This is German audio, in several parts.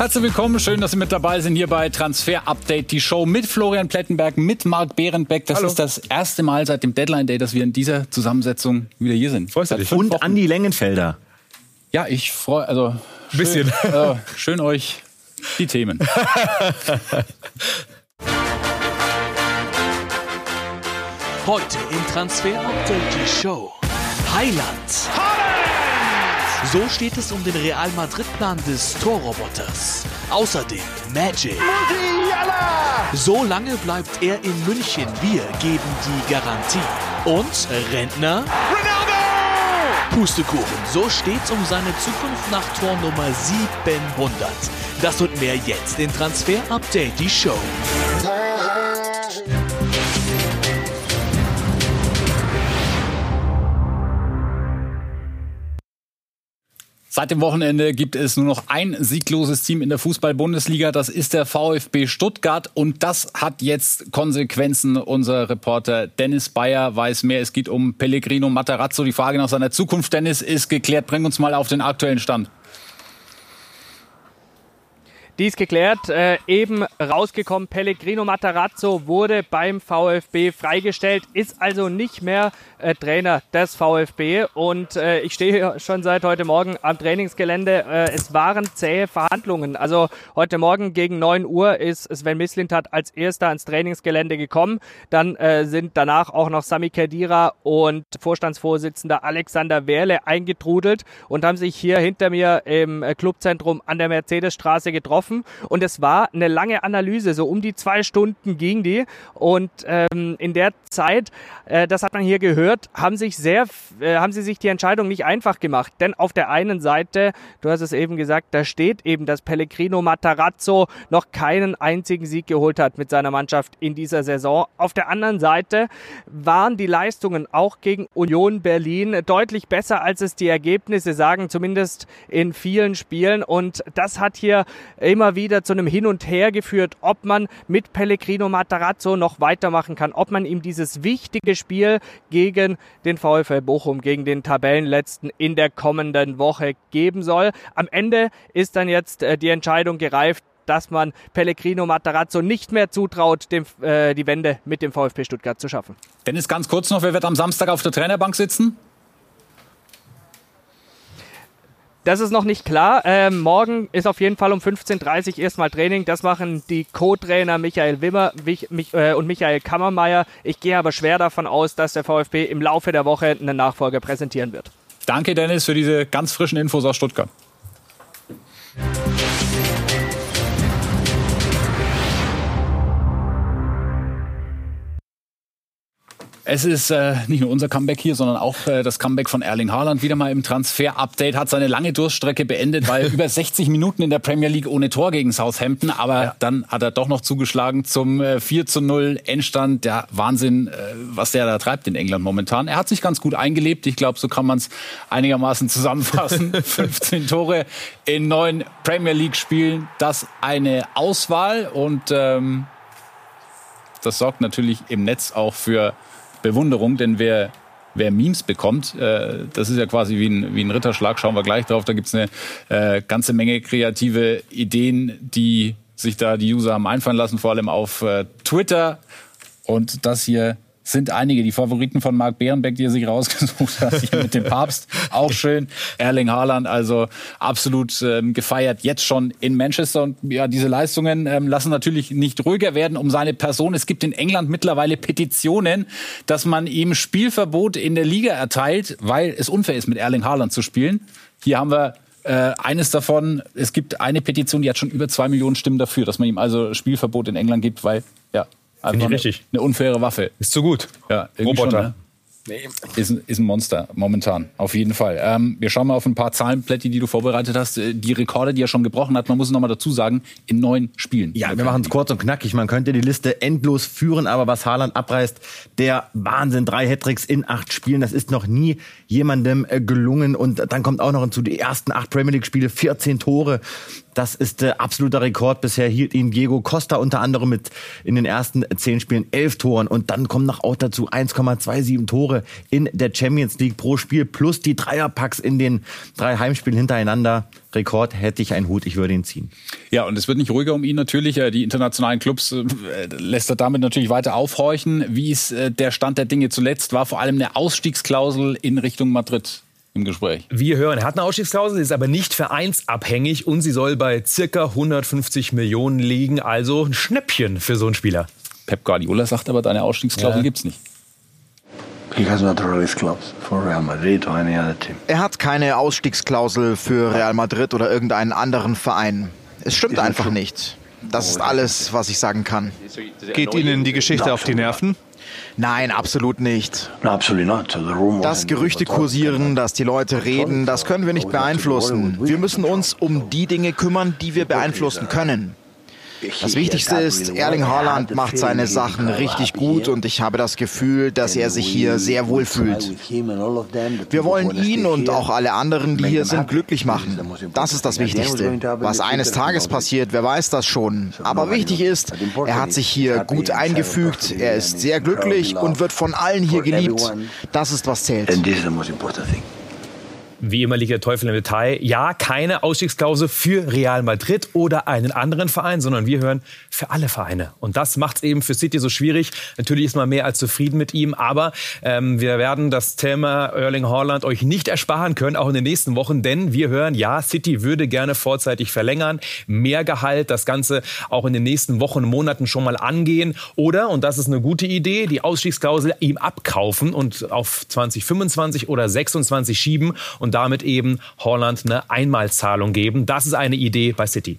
Herzlich willkommen, schön, dass Sie mit dabei sind hier bei Transfer Update, die Show mit Florian Plettenberg, mit Marc Behrenbeck. Das Hallo. ist das erste Mal seit dem Deadline Day, dass wir in dieser Zusammensetzung wieder hier sind. Freust du dich? Und Wochen. Andi Längenfelder. Ja, ich freue, also schön, bisschen. Äh, schön euch die Themen. Heute im Transfer Update die Show. Highland. So steht es um den Real Madrid-Plan des Torroboters. Außerdem Magic. So lange bleibt er in München. Wir geben die Garantie. Und Rentner. Ronaldo! Pustekuchen. So steht's um seine Zukunft nach Tor Nummer 700. Das und mehr jetzt in Transfer Update, die Show. Seit dem Wochenende gibt es nur noch ein siegloses Team in der Fußball-Bundesliga. Das ist der VfB Stuttgart. Und das hat jetzt Konsequenzen. Unser Reporter Dennis Bayer weiß mehr. Es geht um Pellegrino Matarazzo. Die Frage nach seiner Zukunft, Dennis, ist geklärt. Bring uns mal auf den aktuellen Stand. Dies geklärt, äh, eben rausgekommen, Pellegrino Matarazzo wurde beim VfB freigestellt, ist also nicht mehr äh, Trainer des VfB und äh, ich stehe schon seit heute Morgen am Trainingsgelände. Äh, es waren zähe Verhandlungen. Also heute Morgen gegen 9 Uhr ist Sven Mislintat als erster ans Trainingsgelände gekommen. Dann äh, sind danach auch noch Sami Kedira und Vorstandsvorsitzender Alexander Wehrle eingetrudelt und haben sich hier hinter mir im äh, Clubzentrum an der Mercedesstraße getroffen getroffen und es war eine lange Analyse, so um die zwei Stunden ging die und ähm, in der Zeit, äh, das hat man hier gehört, haben sich sehr, äh, haben sie sich die Entscheidung nicht einfach gemacht, denn auf der einen Seite, du hast es eben gesagt, da steht eben, dass Pellegrino Matarazzo noch keinen einzigen Sieg geholt hat mit seiner Mannschaft in dieser Saison. Auf der anderen Seite waren die Leistungen auch gegen Union Berlin deutlich besser, als es die Ergebnisse sagen, zumindest in vielen Spielen. Und das hat hier immer immer wieder zu einem Hin und Her geführt, ob man mit Pellegrino Matarazzo noch weitermachen kann, ob man ihm dieses wichtige Spiel gegen den VfL Bochum, gegen den Tabellenletzten in der kommenden Woche geben soll. Am Ende ist dann jetzt äh, die Entscheidung gereift, dass man Pellegrino Matarazzo nicht mehr zutraut, dem, äh, die Wende mit dem VfB Stuttgart zu schaffen. Dennis, ganz kurz noch, wer wird am Samstag auf der Trainerbank sitzen? Das ist noch nicht klar. Ähm, morgen ist auf jeden Fall um 15.30 Uhr erstmal Training. Das machen die Co-Trainer Michael Wimmer äh, und Michael Kammermeier. Ich gehe aber schwer davon aus, dass der VfB im Laufe der Woche einen Nachfolger präsentieren wird. Danke, Dennis, für diese ganz frischen Infos aus Stuttgart. Es ist äh, nicht nur unser Comeback hier, sondern auch äh, das Comeback von Erling Haaland. Wieder mal im Transfer-Update, hat seine lange Durststrecke beendet, weil über 60 Minuten in der Premier League ohne Tor gegen Southampton. Aber ja. dann hat er doch noch zugeschlagen zum äh, 4 zu 0 Endstand. Der Wahnsinn, äh, was der da treibt in England momentan. Er hat sich ganz gut eingelebt. Ich glaube, so kann man es einigermaßen zusammenfassen. 15 Tore in neun Premier League-Spielen. Das eine Auswahl und ähm, das sorgt natürlich im Netz auch für Bewunderung, denn wer wer Memes bekommt, äh, das ist ja quasi wie ein, wie ein Ritterschlag, schauen wir gleich drauf. Da gibt's eine äh, ganze Menge kreative Ideen, die sich da die User haben einfallen lassen, vor allem auf äh, Twitter. Und das hier sind einige die Favoriten von Marc Bärenbeck, die er sich rausgesucht hat, hier mit dem Papst. Auch schön. Erling Haaland, also absolut ähm, gefeiert, jetzt schon in Manchester. Und ja, diese Leistungen ähm, lassen natürlich nicht ruhiger werden um seine Person. Es gibt in England mittlerweile Petitionen, dass man ihm Spielverbot in der Liga erteilt, weil es unfair ist, mit Erling Haaland zu spielen. Hier haben wir äh, eines davon, es gibt eine Petition, die hat schon über zwei Millionen Stimmen dafür, dass man ihm also Spielverbot in England gibt, weil ja, Finde ich richtig. Eine unfaire Waffe. Ist zu gut. Ja, Roboter. Schon, ne? Ist, ist ein Monster, momentan, auf jeden Fall. Ähm, wir schauen mal auf ein paar Zahlenplätte, die du vorbereitet hast. Äh, die Rekorde, die er schon gebrochen hat, man muss es nochmal dazu sagen, in neun Spielen. Ja, wir machen es kurz und knackig. Man könnte die Liste endlos führen, aber was Haaland abreißt, der Wahnsinn. Drei Hattricks in acht Spielen, das ist noch nie jemandem äh, gelungen. Und dann kommt auch noch hinzu, die ersten acht Premier League-Spiele, 14 Tore. Das ist äh, absoluter Rekord. Bisher hielt ihn Diego Costa unter anderem mit in den ersten zehn Spielen elf Toren. Und dann kommen noch auch dazu 1,27 Tore Tore in der Champions League pro Spiel plus die Dreierpacks in den drei Heimspielen hintereinander. Rekord hätte ich einen Hut, ich würde ihn ziehen. Ja, und es wird nicht ruhiger um ihn natürlich. Äh, die internationalen Clubs äh, lässt er damit natürlich weiter aufhorchen. Wie ist äh, der Stand der Dinge zuletzt? War vor allem eine Ausstiegsklausel in Richtung Madrid im Gespräch. Wir hören, er hat eine Ausstiegsklausel, ist aber nicht vereinsabhängig und sie soll bei circa 150 Millionen liegen. Also ein Schnäppchen für so einen Spieler. Pep Guardiola sagt aber, deine Ausstiegsklausel ja. gibt's nicht. Er hat keine Ausstiegsklausel für Real Madrid oder irgendeinen anderen Verein. Es stimmt einfach nicht. Das ist alles, was ich sagen kann. Geht Ihnen die Geschichte auf die Nerven? Nein, absolut nicht. Dass Gerüchte kursieren, dass die Leute reden, das können wir nicht beeinflussen. Wir müssen uns um die Dinge kümmern, die wir beeinflussen können. Das Wichtigste ist, Erling Haaland macht seine Sachen richtig gut und ich habe das Gefühl, dass er sich hier sehr wohl fühlt. Wir wollen ihn und auch alle anderen, die hier sind, glücklich machen. Das ist das Wichtigste. Was eines Tages passiert, wer weiß das schon. Aber wichtig ist, er hat sich hier gut eingefügt, er ist sehr glücklich und wird von allen hier geliebt. Das ist was zählt. Wie immer liegt der Teufel im Detail. Ja, keine Ausstiegsklausel für Real Madrid oder einen anderen Verein, sondern wir hören für alle Vereine. Und das macht es eben für City so schwierig. Natürlich ist man mehr als zufrieden mit ihm, aber ähm, wir werden das Thema Erling Haaland euch nicht ersparen können, auch in den nächsten Wochen, denn wir hören, ja, City würde gerne vorzeitig verlängern, mehr Gehalt, das Ganze auch in den nächsten Wochen, Monaten schon mal angehen oder, und das ist eine gute Idee, die Ausstiegsklausel ihm abkaufen und auf 2025 oder 26 schieben und und damit eben Holland eine Einmalzahlung geben. Das ist eine Idee bei City.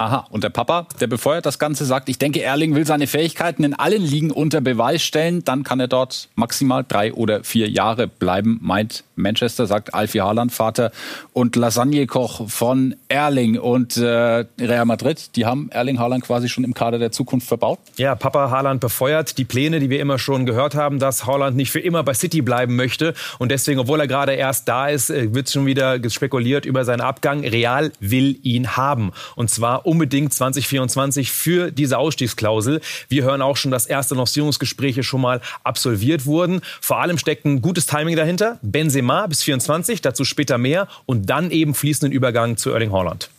Aha, und der Papa, der befeuert das Ganze, sagt, ich denke, Erling will seine Fähigkeiten in allen Ligen unter Beweis stellen, dann kann er dort maximal drei oder vier Jahre bleiben, meint Manchester, sagt Alfie Haaland, Vater und Lasagnekoch von Erling. Und äh, Real Madrid, die haben Erling Haaland quasi schon im Kader der Zukunft verbaut? Ja, Papa Haaland befeuert die Pläne, die wir immer schon gehört haben, dass Haaland nicht für immer bei City bleiben möchte. Und deswegen, obwohl er gerade erst da ist, äh, wird schon wieder spekuliert über seinen Abgang. Real will ihn haben. Und zwar unbedingt 2024 für diese Ausstiegsklausel. Wir hören auch schon, dass erste Lancierungsgespräche schon mal absolviert wurden. Vor allem steckt ein gutes Timing dahinter. Benzema bis 24, dazu später mehr und dann eben fließenden Übergang zu Erling Haaland.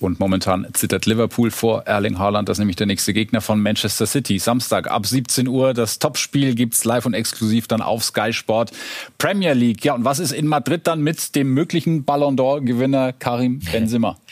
Und momentan zittert Liverpool vor Erling Haaland, das ist nämlich der nächste Gegner von Manchester City. Samstag ab 17 Uhr das Topspiel gibt's live und exklusiv dann auf Sky Sport Premier League. Ja, und was ist in Madrid dann mit dem möglichen Ballon d'Or Gewinner Karim Benzema?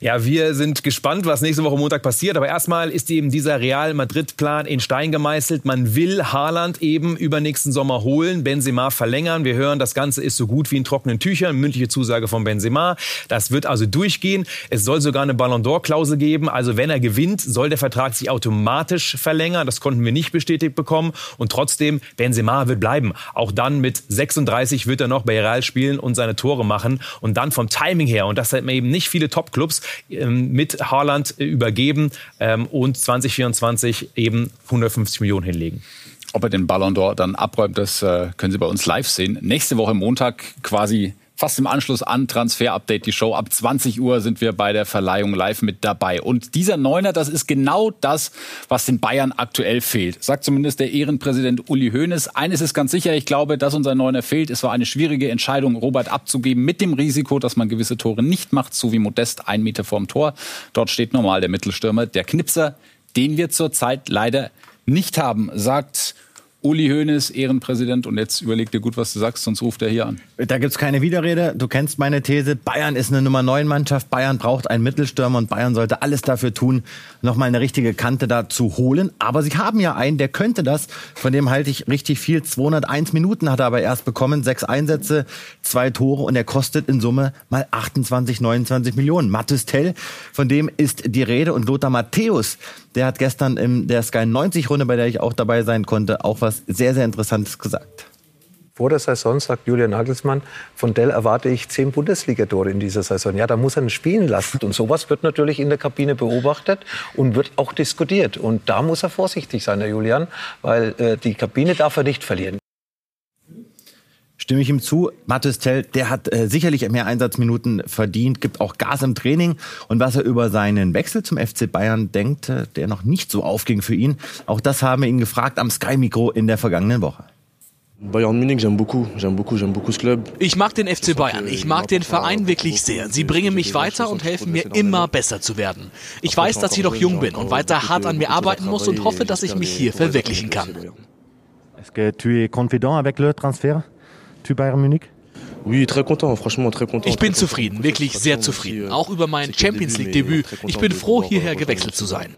Ja, wir sind gespannt, was nächste Woche Montag passiert, aber erstmal ist eben dieser Real Madrid Plan in Stein gemeißelt. Man will Haaland eben übernächsten Sommer holen, Benzema verlängern. Wir hören, das Ganze ist so gut wie in trockenen Tüchern, mündliche Zusage von Benzema. Das wird also durchgehen. Es soll sogar eine Ballon d'Or-Klausel geben. Also wenn er gewinnt, soll der Vertrag sich automatisch verlängern. Das konnten wir nicht bestätigt bekommen. Und trotzdem, Benzema wird bleiben. Auch dann mit 36 wird er noch bei Real spielen und seine Tore machen. Und dann vom Timing her, und das hat mir eben nicht viele Top-Clubs ähm, mit Haaland äh, übergeben ähm, und 2024 eben 150 Millionen hinlegen. Ob er den Ballon d'Or dann abräumt, das äh, können Sie bei uns live sehen. Nächste Woche Montag quasi fast im Anschluss an Transfer Update die Show. Ab 20 Uhr sind wir bei der Verleihung live mit dabei. Und dieser Neuner, das ist genau das, was den Bayern aktuell fehlt. Sagt zumindest der Ehrenpräsident Uli Hoeneß. Eines ist ganz sicher, ich glaube, dass unser Neuner fehlt. Es war eine schwierige Entscheidung, Robert abzugeben, mit dem Risiko, dass man gewisse Tore nicht macht, so wie Modest ein Meter vorm Tor. Dort steht normal der Mittelstürmer, der Knipser, den wir zurzeit leider nicht haben, sagt Uli Hoeneß, Ehrenpräsident. Und jetzt überleg dir gut, was du sagst, sonst ruft er hier an. Da gibt's keine Widerrede. Du kennst meine These. Bayern ist eine Nummer 9 Mannschaft. Bayern braucht einen Mittelstürmer und Bayern sollte alles dafür tun, nochmal eine richtige Kante da zu holen. Aber sie haben ja einen, der könnte das. Von dem halte ich richtig viel. 201 Minuten hat er aber erst bekommen. Sechs Einsätze, zwei Tore und er kostet in Summe mal 28, 29 Millionen. Mathis Tell, von dem ist die Rede. Und Lothar Matthäus, der hat gestern in der Sky 90 Runde, bei der ich auch dabei sein konnte, auch was sehr, sehr Interessantes gesagt. Vor der Saison sagt Julian Nagelsmann, von Dell erwarte ich zehn Bundesligatore in dieser Saison. Ja, da muss er ihn spielen lassen. Und sowas wird natürlich in der Kabine beobachtet und wird auch diskutiert. Und da muss er vorsichtig sein, Herr Julian, weil äh, die Kabine darf er nicht verlieren stimme ich ihm zu. Mathis Tell, der hat äh, sicherlich mehr Einsatzminuten verdient, gibt auch Gas im Training. Und was er über seinen Wechsel zum FC Bayern denkt, äh, der noch nicht so aufging für ihn, auch das haben wir ihn gefragt am Sky-Mikro in der vergangenen Woche. Bayern Munich, j'aime beaucoup, j'aime beaucoup, j'aime beaucoup ce club. Ich mag den FC Bayern. Ich mag den Verein wirklich sehr. Sie bringen mich weiter und helfen mir immer besser zu werden. Ich weiß, dass ich noch jung bin und weiter hart an mir arbeiten muss und hoffe, dass ich mich hier verwirklichen kann. Est-ce que tu es confident avec le transfert du Bayern Munich? Ich bin zufrieden, wirklich sehr zufrieden. Auch über mein Champions League Debüt. Ich bin froh, hierher gewechselt zu sein.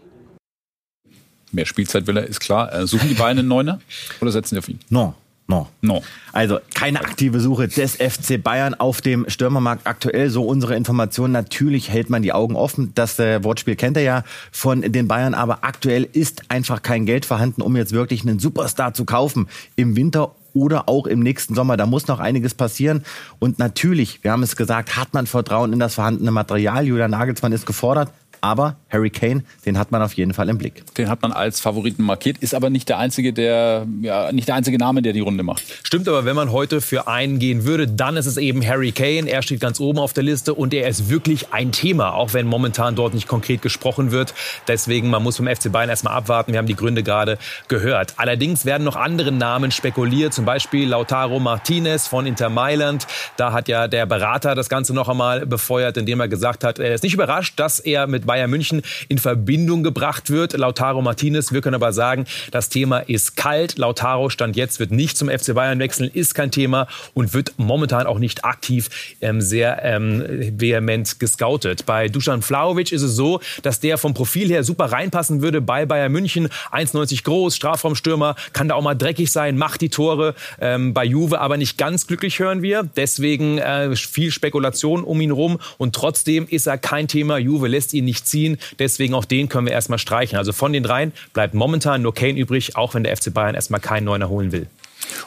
Mehr Spielzeit will er, ist klar. Äh, suchen die Bayern einen Neuner oder setzen die auf ihn? No. No. No. Also keine aktive Suche des FC Bayern auf dem Stürmermarkt aktuell. So unsere Informationen. Natürlich hält man die Augen offen. Das äh, Wortspiel kennt er ja von den Bayern. Aber aktuell ist einfach kein Geld vorhanden, um jetzt wirklich einen Superstar zu kaufen. Im Winter oder auch im nächsten Sommer. Da muss noch einiges passieren. Und natürlich, wir haben es gesagt, hat man Vertrauen in das vorhandene Material. Julian Nagelsmann ist gefordert. Aber Harry Kane, den hat man auf jeden Fall im Blick. Den hat man als Favoriten markiert, ist aber nicht der einzige, der ja nicht der einzige Name, der die Runde macht. Stimmt, aber wenn man heute für einen gehen würde, dann ist es eben Harry Kane. Er steht ganz oben auf der Liste und er ist wirklich ein Thema, auch wenn momentan dort nicht konkret gesprochen wird. Deswegen, man muss vom FC Bayern erstmal abwarten. Wir haben die Gründe gerade gehört. Allerdings werden noch andere Namen spekuliert, zum Beispiel Lautaro Martinez von Inter Mailand. Da hat ja der Berater das Ganze noch einmal befeuert, indem er gesagt hat, er ist nicht überrascht, dass er mit Bayern München in Verbindung gebracht wird. Lautaro Martinez, wir können aber sagen, das Thema ist kalt. Lautaro stand jetzt, wird nicht zum FC Bayern wechseln, ist kein Thema und wird momentan auch nicht aktiv ähm, sehr ähm, vehement gescoutet. Bei Dusan Vlaovic ist es so, dass der vom Profil her super reinpassen würde bei Bayern München. 1,90 groß, Strafraumstürmer, kann da auch mal dreckig sein, macht die Tore. Ähm, bei Juve aber nicht ganz glücklich, hören wir. Deswegen äh, viel Spekulation um ihn rum und trotzdem ist er kein Thema. Juve lässt ihn nicht ziehen. Deswegen auch den können wir erstmal streichen. Also von den dreien bleibt momentan nur Kane übrig, auch wenn der FC Bayern erstmal keinen Neuner holen will.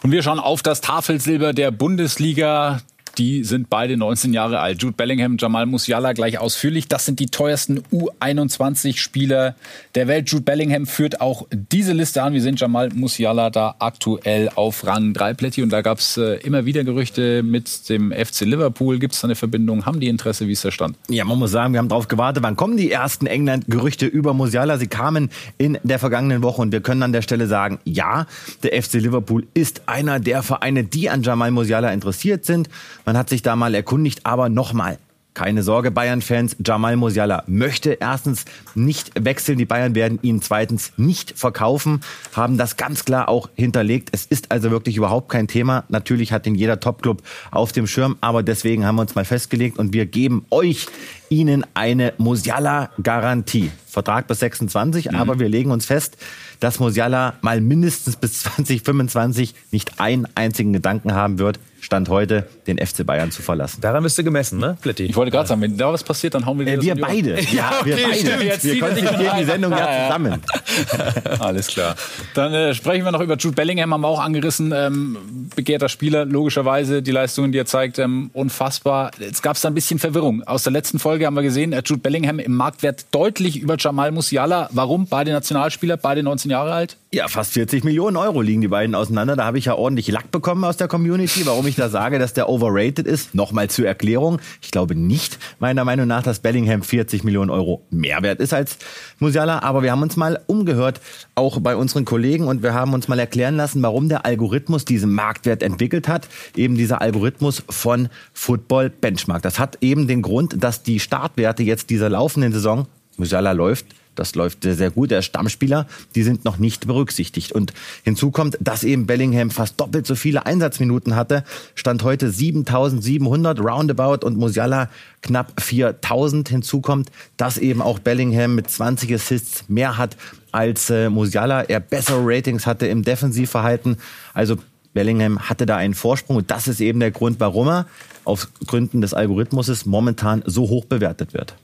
Und wir schauen auf das Tafelsilber der Bundesliga. Die sind beide 19 Jahre alt. Jude Bellingham, Jamal Musiala gleich ausführlich. Das sind die teuersten U21-Spieler der Welt. Jude Bellingham führt auch diese Liste an. Wir sehen Jamal Musiala da aktuell auf Rang 3 Plätti. Und da gab es äh, immer wieder Gerüchte mit dem FC Liverpool. Gibt es da eine Verbindung? Haben die Interesse? Wie ist der Stand? Ja, man muss sagen, wir haben darauf gewartet. Wann kommen die ersten England-Gerüchte über Musiala? Sie kamen in der vergangenen Woche und wir können an der Stelle sagen, ja, der FC Liverpool ist einer der Vereine, die an Jamal Musiala interessiert sind. Man hat sich da mal erkundigt, aber nochmal. Keine Sorge, Bayern-Fans. Jamal Musiala möchte erstens nicht wechseln. Die Bayern werden ihn zweitens nicht verkaufen, haben das ganz klar auch hinterlegt. Es ist also wirklich überhaupt kein Thema. Natürlich hat ihn jeder Topclub auf dem Schirm, aber deswegen haben wir uns mal festgelegt und wir geben euch Ihnen eine Musiala-Garantie. Vertrag bis 26, mhm. aber wir legen uns fest, dass Musiala mal mindestens bis 2025 nicht einen einzigen Gedanken haben wird, Stand heute, den FC Bayern zu verlassen. Daran bist du gemessen, ne, Flitti? Ich wollte gerade sagen, wenn da was passiert, dann hauen wir äh, Wir beide. Ja, okay, wir beide. Stimmt, jetzt wir konzentrieren die Sendung ja, zusammen. Alles klar. Dann äh, sprechen wir noch über Jude Bellingham, haben wir auch angerissen. Ähm, begehrter Spieler, logischerweise. Die Leistungen, die er zeigt, ähm, unfassbar. Jetzt gab es da ein bisschen Verwirrung. Aus der letzten Folge haben wir gesehen, äh, Jude Bellingham im Marktwert deutlich über Jamal Musiala. Warum? Beide Nationalspieler, beide 19 Jahre alt. Ja, fast 40 Millionen Euro liegen die beiden auseinander. Da habe ich ja ordentlich Lack bekommen aus der Community. Warum ich da sage, dass der overrated ist, nochmal zur Erklärung. Ich glaube nicht, meiner Meinung nach, dass Bellingham 40 Millionen Euro mehr wert ist als Musiala. Aber wir haben uns mal umgehört, auch bei unseren Kollegen, und wir haben uns mal erklären lassen, warum der Algorithmus diesen Marktwert entwickelt hat. Eben dieser Algorithmus von Football Benchmark. Das hat eben den Grund, dass die Startwerte jetzt dieser laufenden Saison, Musiala läuft, das läuft sehr, sehr gut. Der Stammspieler, die sind noch nicht berücksichtigt. Und hinzu kommt, dass eben Bellingham fast doppelt so viele Einsatzminuten hatte. Stand heute 7700 roundabout und Musiala knapp 4000. Hinzu kommt, dass eben auch Bellingham mit 20 Assists mehr hat als äh, Musiala. Er bessere Ratings hatte im Defensivverhalten. Also Bellingham hatte da einen Vorsprung und das ist eben der Grund, warum er auf Gründen des Algorithmuses momentan so hoch bewertet wird.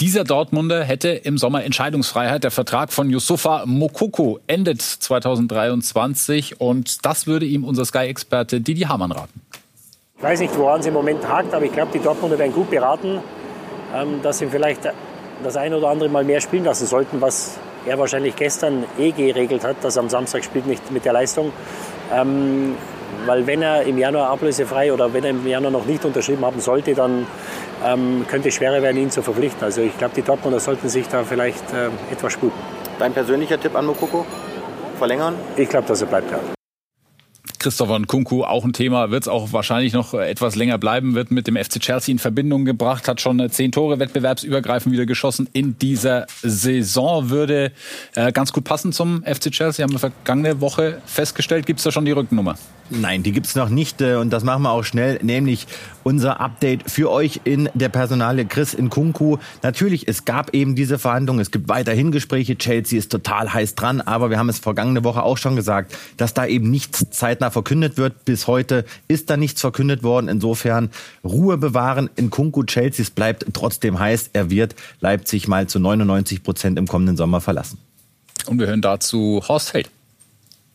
Dieser Dortmunder hätte im Sommer Entscheidungsfreiheit. Der Vertrag von Yusufa Mokoko endet 2023 und das würde ihm unser Sky-Experte Didi Hamann raten. Ich weiß nicht, woran es im Moment hakt, aber ich glaube, die Dortmunder werden gut beraten, ähm, dass sie vielleicht das ein oder andere mal mehr spielen lassen sollten, was er wahrscheinlich gestern eh geregelt hat, dass er am Samstag spielt nicht mit der Leistung. Weil wenn er im Januar ablösefrei oder wenn er im Januar noch nicht unterschrieben haben sollte, dann ähm, könnte es schwerer werden, ihn zu verpflichten. Also ich glaube, die Dortmunder sollten sich da vielleicht äh, etwas sputen. Dein persönlicher Tipp an Mokoko? Verlängern? Ich glaube, dass er bleibt, ja. Christopher Nkunku auch ein Thema, wird es auch wahrscheinlich noch etwas länger bleiben, wird mit dem FC Chelsea in Verbindung gebracht, hat schon zehn Tore wettbewerbsübergreifend wieder geschossen in dieser Saison, würde äh, ganz gut passen zum FC Chelsea, haben wir vergangene Woche festgestellt. Gibt es da schon die Rückennummer? Nein, die gibt's noch nicht äh, und das machen wir auch schnell, nämlich unser Update für euch in der Personale Chris in Kunku. Natürlich, es gab eben diese Verhandlungen, es gibt weiterhin Gespräche, Chelsea ist total heiß dran, aber wir haben es vergangene Woche auch schon gesagt, dass da eben nichts zeitnah verkündet wird. Bis heute ist da nichts verkündet worden. Insofern Ruhe bewahren. In Kunku Chelsea bleibt trotzdem heiß. Er wird Leipzig mal zu 99 Prozent im kommenden Sommer verlassen. Und wir hören dazu Horst Held.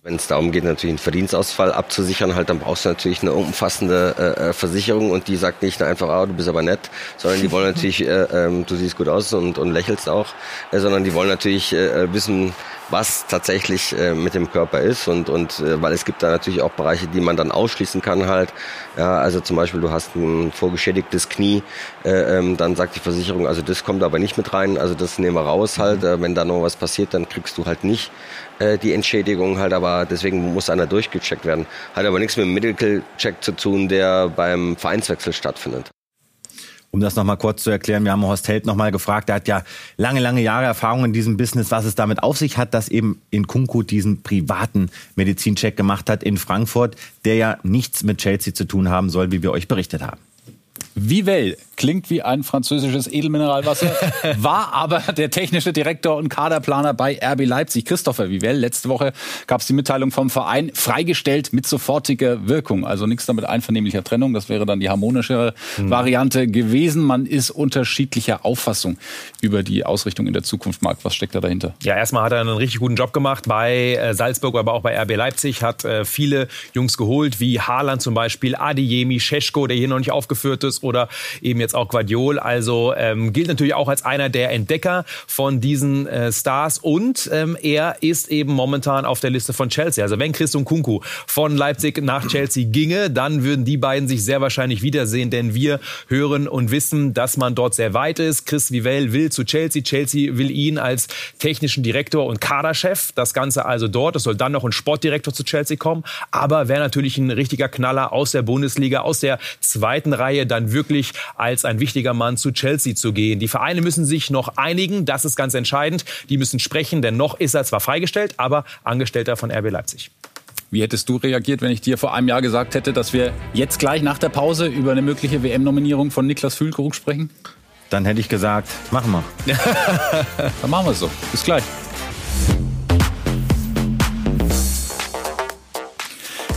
Wenn es darum geht, natürlich einen Verdienstausfall abzusichern, halt, dann brauchst du natürlich eine umfassende äh, äh Versicherung und die sagt nicht einfach, ah, du bist aber nett, sondern die wollen natürlich, äh, äh, du siehst gut aus und, und lächelst auch, äh, sondern die wollen natürlich äh, wissen, was tatsächlich äh, mit dem Körper ist und, und äh, weil es gibt da natürlich auch Bereiche, die man dann ausschließen kann halt. Ja, also zum Beispiel du hast ein vorgeschädigtes Knie, äh, ähm, dann sagt die Versicherung, also das kommt aber nicht mit rein, also das nehmen wir raus halt. Äh, wenn da noch was passiert, dann kriegst du halt nicht äh, die Entschädigung halt, aber deswegen muss einer durchgecheckt werden. Hat aber nichts mit dem Medical Check zu tun, der beim Vereinswechsel stattfindet. Um das nochmal kurz zu erklären, wir haben Horst Held nochmal gefragt, der hat ja lange, lange Jahre Erfahrung in diesem Business, was es damit auf sich hat, dass eben in Kunku diesen privaten Medizincheck gemacht hat in Frankfurt, der ja nichts mit Chelsea zu tun haben soll, wie wir euch berichtet haben. Vivell klingt wie ein französisches Edelmineralwasser, war aber der technische Direktor und Kaderplaner bei RB Leipzig. Christopher Vivell. Letzte Woche gab es die Mitteilung vom Verein, freigestellt mit sofortiger Wirkung. Also nichts damit einvernehmlicher Trennung. Das wäre dann die harmonischere mhm. Variante gewesen. Man ist unterschiedlicher Auffassung über die Ausrichtung in der Zukunft. Marc, was steckt da dahinter? Ja, erstmal hat er einen richtig guten Job gemacht bei äh, Salzburg, aber auch bei RB Leipzig. Hat äh, viele Jungs geholt, wie Haaland zum Beispiel, Adiyemi, Scheschko, der hier noch nicht aufgeführt ist, oder eben jetzt auch Guardiol. Also ähm, gilt natürlich auch als einer der Entdecker von diesen äh, Stars und ähm, er ist eben momentan auf der Liste von Chelsea. Also wenn Christian Kunku von Leipzig nach Chelsea ginge, dann würden die beiden sich sehr wahrscheinlich wiedersehen, denn wir hören und wissen, dass man dort sehr weit ist. Chris Vivell will zu Chelsea, Chelsea will ihn als technischen Direktor und Kaderchef. Das Ganze also dort. Es soll dann noch ein Sportdirektor zu Chelsea kommen, aber wäre natürlich ein richtiger Knaller aus der Bundesliga, aus der zweiten Reihe dann wirklich als ein wichtiger Mann zu Chelsea zu gehen. Die Vereine müssen sich noch einigen, das ist ganz entscheidend. Die müssen sprechen, denn noch ist er zwar freigestellt, aber Angestellter von RB Leipzig. Wie hättest du reagiert, wenn ich dir vor einem Jahr gesagt hätte, dass wir jetzt gleich nach der Pause über eine mögliche WM-Nominierung von Niklas Füllkrug sprechen? Dann hätte ich gesagt, machen wir. Dann machen wir es so. Bis gleich.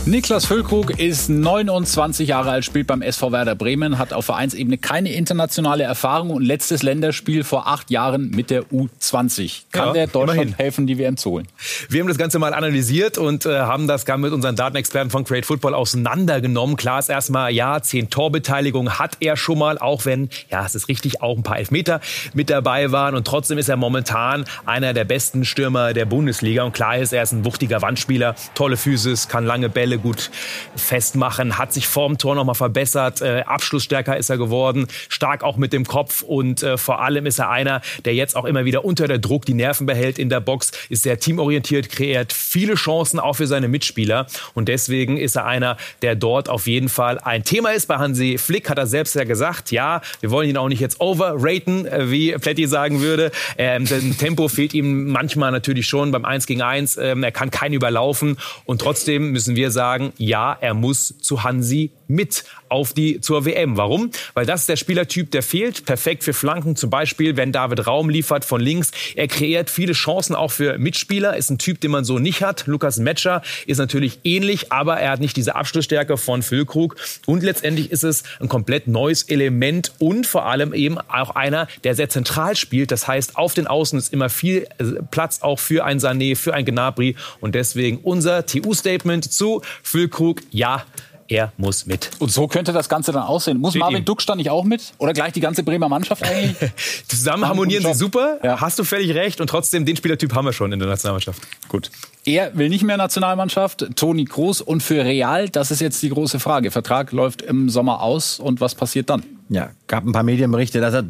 Niklas Füllkrug ist 29 Jahre alt, spielt beim SV Werder Bremen, hat auf Vereinsebene keine internationale Erfahrung und letztes Länderspiel vor acht Jahren mit der U20. Kann ja, der Deutschland immerhin. helfen, die WM zu holen? Wir haben das Ganze mal analysiert und äh, haben das mit unseren Datenexperten von Create Football auseinandergenommen. Klar ist erstmal, ja, zehn Torbeteiligung hat er schon mal, auch wenn, ja, es ist richtig, auch ein paar Elfmeter mit dabei waren und trotzdem ist er momentan einer der besten Stürmer der Bundesliga und klar ist, er ist ein wuchtiger Wandspieler, tolle Physis, kann lange Bälle Bälle gut festmachen, hat sich vorm Tor nochmal verbessert, äh, abschlussstärker ist er geworden, stark auch mit dem Kopf. Und äh, vor allem ist er einer, der jetzt auch immer wieder unter der Druck die Nerven behält in der Box, ist sehr teamorientiert, kreiert viele Chancen auch für seine Mitspieler. Und deswegen ist er einer, der dort auf jeden Fall ein Thema ist. Bei Hansi Flick hat er selbst ja gesagt, ja, wir wollen ihn auch nicht jetzt overraten, äh, wie Pletti sagen würde. Ähm, denn Tempo fehlt ihm manchmal natürlich schon beim 1 gegen 1. Ähm, er kann keinen überlaufen. Und trotzdem müssen wir sagen, sagen, ja, er muss zu Hansi mit auf die zur WM. Warum? Weil das ist der Spielertyp, der fehlt. Perfekt für Flanken, zum Beispiel, wenn David Raum liefert von links. Er kreiert viele Chancen auch für Mitspieler. Ist ein Typ, den man so nicht hat. Lukas Metscher ist natürlich ähnlich, aber er hat nicht diese Abschlussstärke von Füllkrug. Und letztendlich ist es ein komplett neues Element und vor allem eben auch einer, der sehr zentral spielt. Das heißt, auf den Außen ist immer viel äh, Platz auch für ein Sané, für ein Gnabry. Und deswegen unser TU-Statement zu Füllkrug. Ja, er muss mit. Und so könnte das Ganze dann aussehen. Muss Marvin Duck dann nicht auch mit? Oder gleich die ganze Bremer Mannschaft eigentlich? Zusammen harmonieren sie super, ja. hast du völlig recht. Und trotzdem, den Spielertyp haben wir schon in der Nationalmannschaft. Gut. Er will nicht mehr Nationalmannschaft, Toni Kroos. Und für Real, das ist jetzt die große Frage. Vertrag läuft im Sommer aus und was passiert dann? Ja, gab ein paar Medienberichte, dass er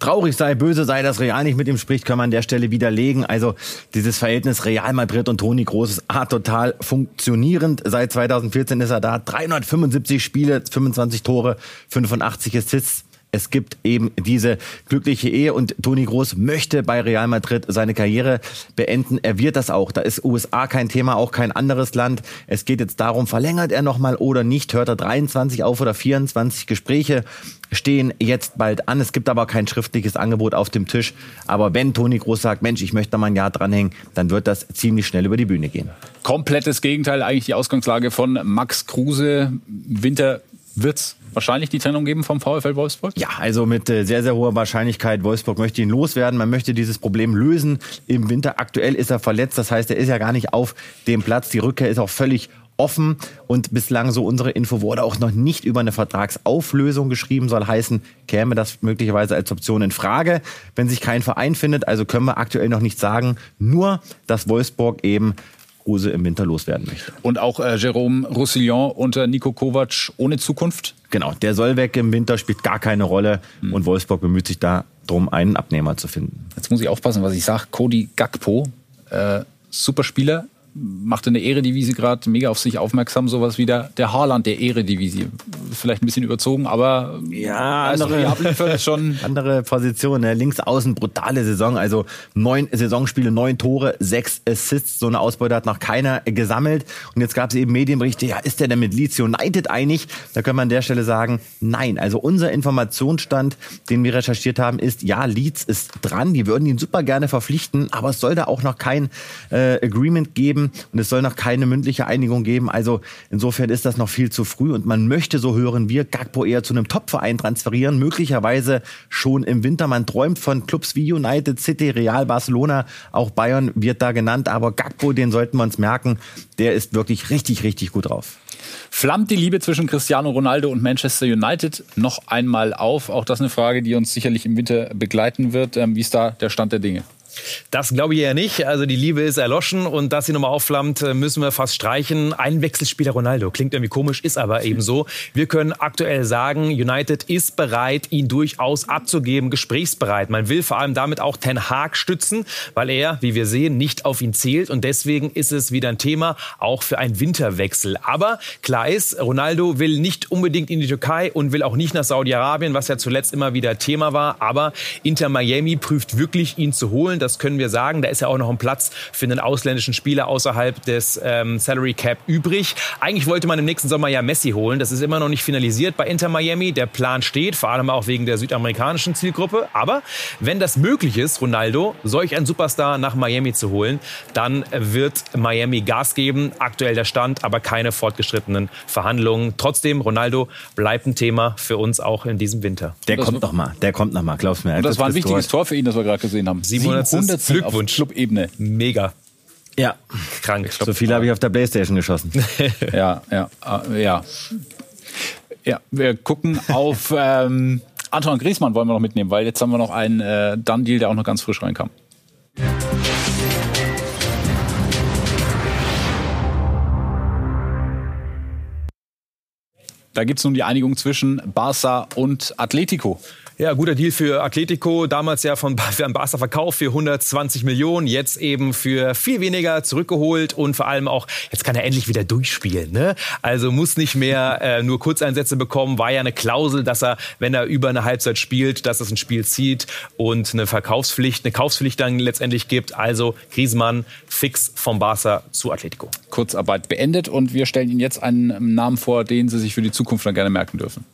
traurig sei, böse sei, dass Real nicht mit ihm spricht, kann man an der Stelle widerlegen. Also dieses Verhältnis Real Madrid und Toni Groß ist A, total funktionierend. Seit 2014 ist er da. 375 Spiele, 25 Tore, 85 Assists es gibt eben diese glückliche Ehe und Toni Groß möchte bei Real Madrid seine Karriere beenden. Er wird das auch. Da ist USA kein Thema, auch kein anderes Land. Es geht jetzt darum, verlängert er nochmal oder nicht? Hört er 23 auf oder 24 Gespräche? stehen jetzt bald an. Es gibt aber kein schriftliches Angebot auf dem Tisch. Aber wenn Toni Groß sagt, Mensch, ich möchte da mal ein Jahr dranhängen, dann wird das ziemlich schnell über die Bühne gehen. Komplettes Gegenteil eigentlich die Ausgangslage von Max Kruse. Winter wird's wahrscheinlich die Trennung geben vom VfL Wolfsburg? Ja, also mit äh, sehr, sehr hoher Wahrscheinlichkeit. Wolfsburg möchte ihn loswerden. Man möchte dieses Problem lösen im Winter. Aktuell ist er verletzt. Das heißt, er ist ja gar nicht auf dem Platz. Die Rückkehr ist auch völlig offen und bislang so unsere Info wurde auch noch nicht über eine Vertragsauflösung geschrieben, soll heißen, käme das möglicherweise als Option in Frage, wenn sich kein Verein findet. Also können wir aktuell noch nicht sagen, nur dass Wolfsburg eben Kruse im Winter loswerden möchte. Und auch äh, Jerome Roussillon unter Nico Kovac ohne Zukunft? Genau, der soll weg im Winter, spielt gar keine Rolle mhm. und Wolfsburg bemüht sich da darum, einen Abnehmer zu finden. Jetzt muss ich aufpassen, was ich sage. Cody Gakpo, äh, super Spieler, macht in der Eredivisie gerade mega auf sich aufmerksam, sowas wie der, der Haaland der Eredivisie. Vielleicht ein bisschen überzogen, aber ja, andere, schon andere Position. Ne? Links außen brutale Saison, also neun Saisonspiele, neun Tore, sechs Assists. So eine Ausbeute hat noch keiner gesammelt. Und jetzt gab es eben Medienberichte, ja, ist der denn mit Leeds United einig? Da können wir an der Stelle sagen, nein. Also unser Informationsstand, den wir recherchiert haben, ist, ja, Leeds ist dran. Die würden ihn super gerne verpflichten, aber es soll da auch noch kein äh, Agreement geben und es soll noch keine mündliche Einigung geben. Also insofern ist das noch viel zu früh und man möchte, so hören wir, Gagbo eher zu einem Topverein transferieren, möglicherweise schon im Winter. Man träumt von Clubs wie United City, Real Barcelona, auch Bayern wird da genannt, aber Gagbo, den sollten wir uns merken, der ist wirklich richtig, richtig gut drauf. Flammt die Liebe zwischen Cristiano Ronaldo und Manchester United noch einmal auf? Auch das eine Frage, die uns sicherlich im Winter begleiten wird. Ähm, wie ist da der Stand der Dinge? Das glaube ich ja nicht. Also die Liebe ist erloschen und dass sie nochmal aufflammt, äh, müssen wir fast streichen. Ein Wechselspieler Ronaldo. Klingt irgendwie komisch, ist aber eben so. Wir können aktuell sagen, United ist bereit, ihn durchaus abzugeben, gesprächsbereit. Man will vor allem damit auch Ten Hag stützen, weil er, wie wir sehen, nicht auf ihn zählt und deswegen ist es wieder ein Thema, auch für einen Winterwechsel. Aber klar ist, Ronaldo will nicht unbedingt in die Türkei und will auch nicht nach Saudi-Arabien, was ja zuletzt immer wieder Thema war. Aber Inter Miami prüft wirklich, ihn zu holen das können wir sagen. Da ist ja auch noch ein Platz für einen ausländischen Spieler außerhalb des ähm, Salary Cap übrig. Eigentlich wollte man im nächsten Sommer ja Messi holen. Das ist immer noch nicht finalisiert bei Inter Miami. Der Plan steht, vor allem auch wegen der südamerikanischen Zielgruppe. Aber wenn das möglich ist, Ronaldo, solch einen Superstar nach Miami zu holen, dann wird Miami Gas geben. Aktuell der Stand, aber keine fortgeschrittenen Verhandlungen. Trotzdem, Ronaldo bleibt ein Thema für uns auch in diesem Winter. Der kommt noch mal. Der kommt noch mal. Glaub's mir. Und das war ein wichtiges Tor für ihn, das wir gerade gesehen haben. 700 100 Glückwunsch. Club-Ebene. Mega. Ja, krank. So viel habe ich auf der Playstation geschossen. ja, ja, äh, ja. Ja, wir gucken auf ähm, Anton Griesmann wollen wir noch mitnehmen, weil jetzt haben wir noch einen äh, Done-Deal, der auch noch ganz frisch reinkam. Da gibt es nun die Einigung zwischen Barca und Atletico. Ja, guter Deal für Atletico. Damals ja von für Barca verkauft für 120 Millionen. Jetzt eben für viel weniger zurückgeholt und vor allem auch, jetzt kann er endlich wieder durchspielen. Ne? Also muss nicht mehr äh, nur Kurzeinsätze bekommen. War ja eine Klausel, dass er, wenn er über eine Halbzeit spielt, dass es ein Spiel zieht und eine Verkaufspflicht, eine Kaufspflicht dann letztendlich gibt. Also Griezmann fix vom Barca zu Atletico. Kurzarbeit beendet und wir stellen Ihnen jetzt einen Namen vor, den Sie sich für die Zukunft dann gerne merken dürfen.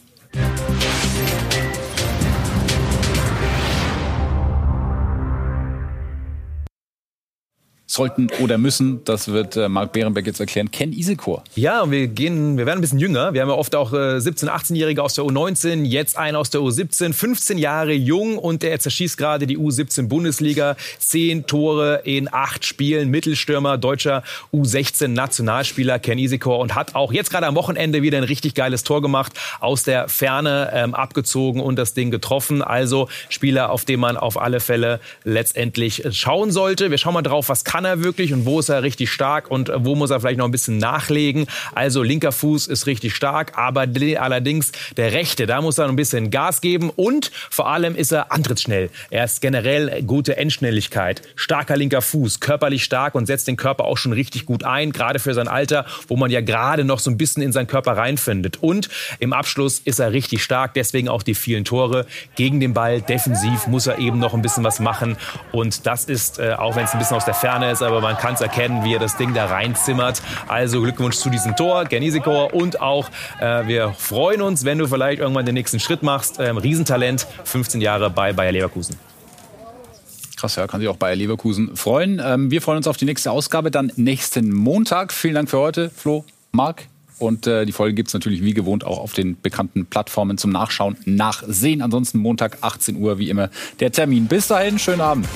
Sollten oder müssen. Das wird äh, Marc Behrenbeck jetzt erklären. Ken Isekor. Ja, wir gehen, wir werden ein bisschen jünger. Wir haben ja oft auch äh, 17-, 18-Jährige aus der U19, jetzt einen aus der U17, 15 Jahre jung und der zerschießt gerade die U17 Bundesliga. Zehn Tore in acht Spielen, Mittelstürmer, deutscher U16 Nationalspieler Ken Isekor und hat auch jetzt gerade am Wochenende wieder ein richtig geiles Tor gemacht, aus der Ferne ähm, abgezogen und das Ding getroffen. Also Spieler, auf den man auf alle Fälle letztendlich schauen sollte. Wir schauen mal drauf, was kann kann er wirklich und wo ist er richtig stark und wo muss er vielleicht noch ein bisschen nachlegen. Also linker Fuß ist richtig stark, aber allerdings der rechte, da muss er ein bisschen Gas geben und vor allem ist er antrittsschnell. Er ist generell gute Endschnelligkeit, starker linker Fuß, körperlich stark und setzt den Körper auch schon richtig gut ein, gerade für sein Alter, wo man ja gerade noch so ein bisschen in seinen Körper reinfindet. Und im Abschluss ist er richtig stark, deswegen auch die vielen Tore gegen den Ball. Defensiv muss er eben noch ein bisschen was machen und das ist, äh, auch wenn es ein bisschen aus der Ferne ist, aber man kann es erkennen, wie er das Ding da reinzimmert. Also Glückwunsch zu diesem Tor, Gernisekor und auch äh, wir freuen uns, wenn du vielleicht irgendwann den nächsten Schritt machst. Ähm, Riesentalent, 15 Jahre bei Bayer Leverkusen. Krass, ja, kann sich auch Bayer Leverkusen freuen. Ähm, wir freuen uns auf die nächste Ausgabe dann nächsten Montag. Vielen Dank für heute, Flo, Marc. Und äh, die Folge gibt es natürlich wie gewohnt auch auf den bekannten Plattformen zum Nachschauen, Nachsehen. Ansonsten Montag 18 Uhr wie immer der Termin. Bis dahin, schönen Abend.